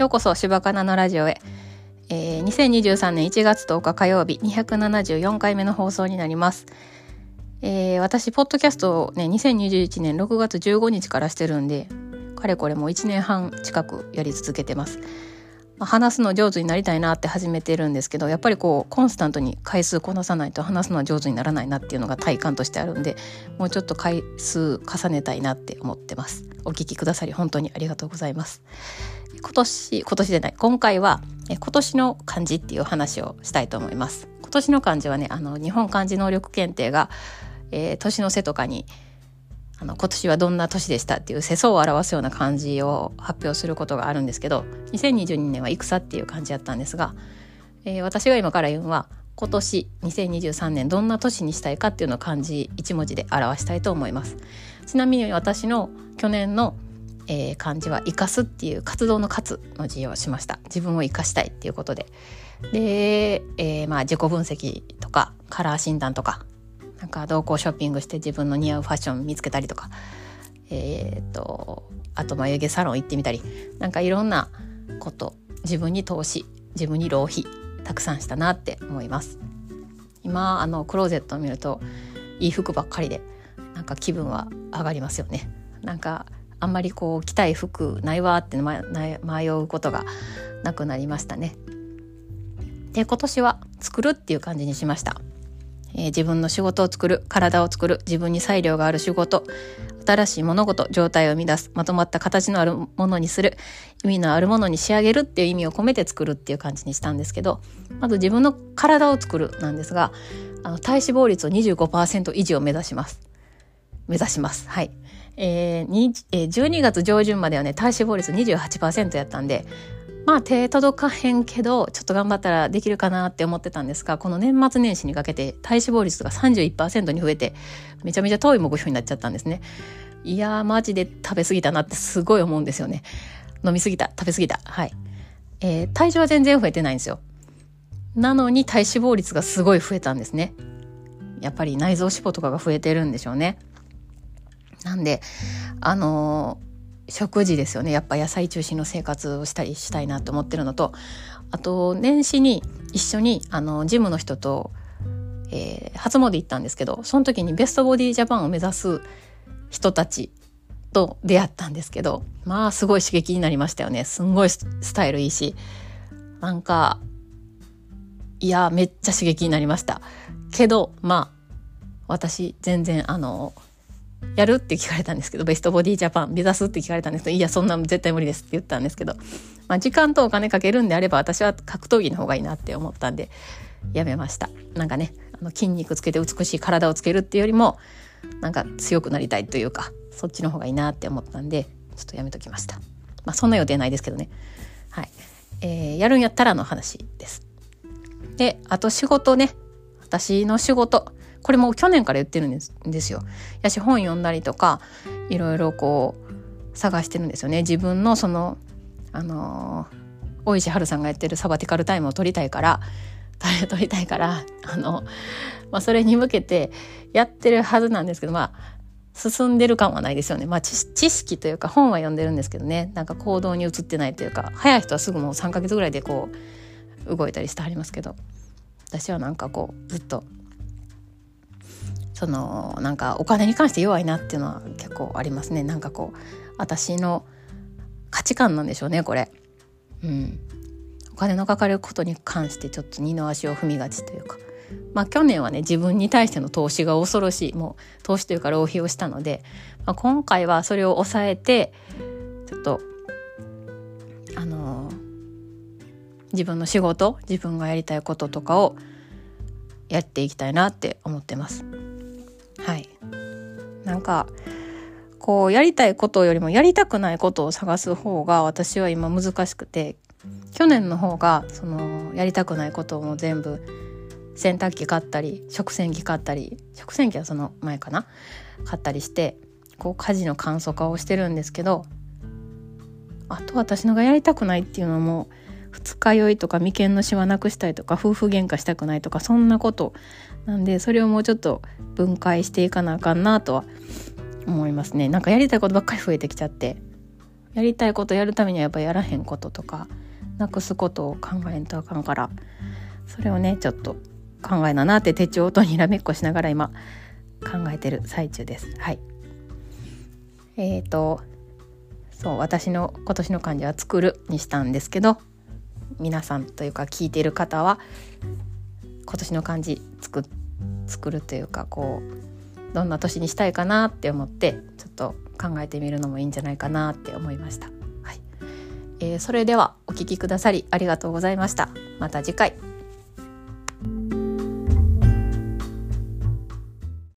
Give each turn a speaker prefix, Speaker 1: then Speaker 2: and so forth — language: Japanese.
Speaker 1: ようこそ柴かなのラジオへ、えー、2023年1月10日火曜日274回目の放送になります、えー、私ポッドキャストをね2021年6月15日からしてるんでかれこれもう1年半近くやり続けてます。話すの上手になりたいなって始めてるんですけどやっぱりこうコンスタントに回数こなさないと話すのは上手にならないなっていうのが体感としてあるんでもうちょっと回数重ねたいなって思ってます。お聞きくださり本当にありがとうございます。今年今年でない今回は今年の漢字っていう話をしたいと思います。今年の漢字はねあの日本漢字能力検定が、えー、年の瀬とかにあの今年はどんな年でしたっていう世相を表すような漢字を発表することがあるんですけど2022年は戦っていう漢字やったんですが、えー、私が今から言うのは今年2023年どんな年にしたいかっていうのを漢字1文字で表したいと思います。ちなみに私の去年の、えー、漢字は生かすっていう活動の活の字をしました。自分を生かしたいっていうことで。で、えー、まあ自己分析とかカラー診断とかなんか同行ショッピングして自分の似合うファッション見つけたりとか。えっ、とあと眉毛サロン行ってみたり。なんかいろんなこと自分に投資自分に浪費たくさんしたなって思います。今あのクローゼットを見るといい服ばっかりでなんか気分は上がりますよね。なんかあんまりこう着たい服ないわって迷うことがなくなりましたね。で今年は作るっていう感じにしました。えー、自分の仕事を作る体を作る自分に裁量がある仕事新しい物事状態を生み出すまとまった形のあるものにする意味のあるものに仕上げるっていう意味を込めて作るっていう感じにしたんですけどまず自分の体を作るなんですがあの体脂肪率を25%維持を目指します。目指します。はい。えー、12月上旬まではね体脂肪率28%やったんでまあ手届かへんけどちょっと頑張ったらできるかなって思ってたんですがこの年末年始にかけて体脂肪率が31%に増えてめちゃめちゃ遠い目標になっちゃったんですね。いやーマジで食べ過ぎたなってすごい思うんですよね。飲み過ぎた食べ過ぎた。はい、えー、体重は全然増えてないんですよ。なのに体脂肪率がすごい増えたんですね。やっぱり内臓脂肪とかが増えてるんでしょうね。なんであのー食事ですよね。やっぱ野菜中心の生活をしたりしたいなと思ってるのとあと年始に一緒にあのジムの人と、えー、初詣行ったんですけどその時にベストボディジャパンを目指す人たちと出会ったんですけどまあすごい刺激になりましたよね。すんごいスタイルいいしなんかいやめっちゃ刺激になりました。けどまあ私全然あのやるって聞かれたんですけどベストボディジャパン目指すって聞かれたんですけどいやそんな絶対無理ですって言ったんですけど、まあ、時間とお金かけるんであれば私は格闘技の方がいいなって思ったんでやめました。なんかねあの筋肉つけて美しい体をつけるっていうよりもなんか強くなりたいというかそっちの方がいいなって思ったんでちょっとやめときました。まあそんな予定ないですけどね。はい、えー、やるんやったらの話です。であと仕事ね。私の仕事。これも去年から言ってるんですですよ。やし本読んだりとかいろいろこう探してるんですよね。自分のそのあの大石春さんがやってるサバティカルタイムを取りたいから取りたいからあの、まあ、それに向けてやってるはずなんですけどまあ進んでる感はないですよね。まあ知識というか本は読んでるんですけどねなんか行動に移ってないというか早い人はすぐもう3ヶ月ぐらいでこう動いたりしてはりますけど私はなんかこうずっとそのなんかお金に関して弱いなっていうのは結構ありますね。なんかこう私の価値観なんでしょうねこれ。うん。お金のかかることに関してちょっと二の足を踏みがちというか。まあ去年はね自分に対しての投資が恐ろしい。もう投資というか浪費をしたので、まあ、今回はそれを抑えてちょっとあのー、自分の仕事自分がやりたいこととかをやっていきたいなって思ってます。なんかこうやりたいことよりもやりたくないことを探す方が私は今難しくて去年の方がそのやりたくないことも全部洗濯機買ったり食洗機買ったり食洗機はその前かな？買ったりしてこう家事の簡素化をしてるんですけどあと私のがやりたくないっていうのも二日酔いとか眉間のしわなくしたいとか夫婦喧嘩したくないとかそんなことなんでそれをもうちょっと分解していかなあかんなとは思いますねなんかやりたいことばっかり増えてきちゃってやりたいことやるためにはやっぱやらへんこととかなくすことを考えんとあかんからそれをねちょっと考えななって手帳とにらめっこしながら今考えてる最中です。はいえーとそう私の今年の漢字は「作る」にしたんですけど皆さんというか聞いている方は今年の漢字作作るというかこうどんな年にしたいかなって思ってちょっと考えてみるのもいいんじゃないかなって思いました。はいえー、それではお聴きくださりありがとうございました。また次回。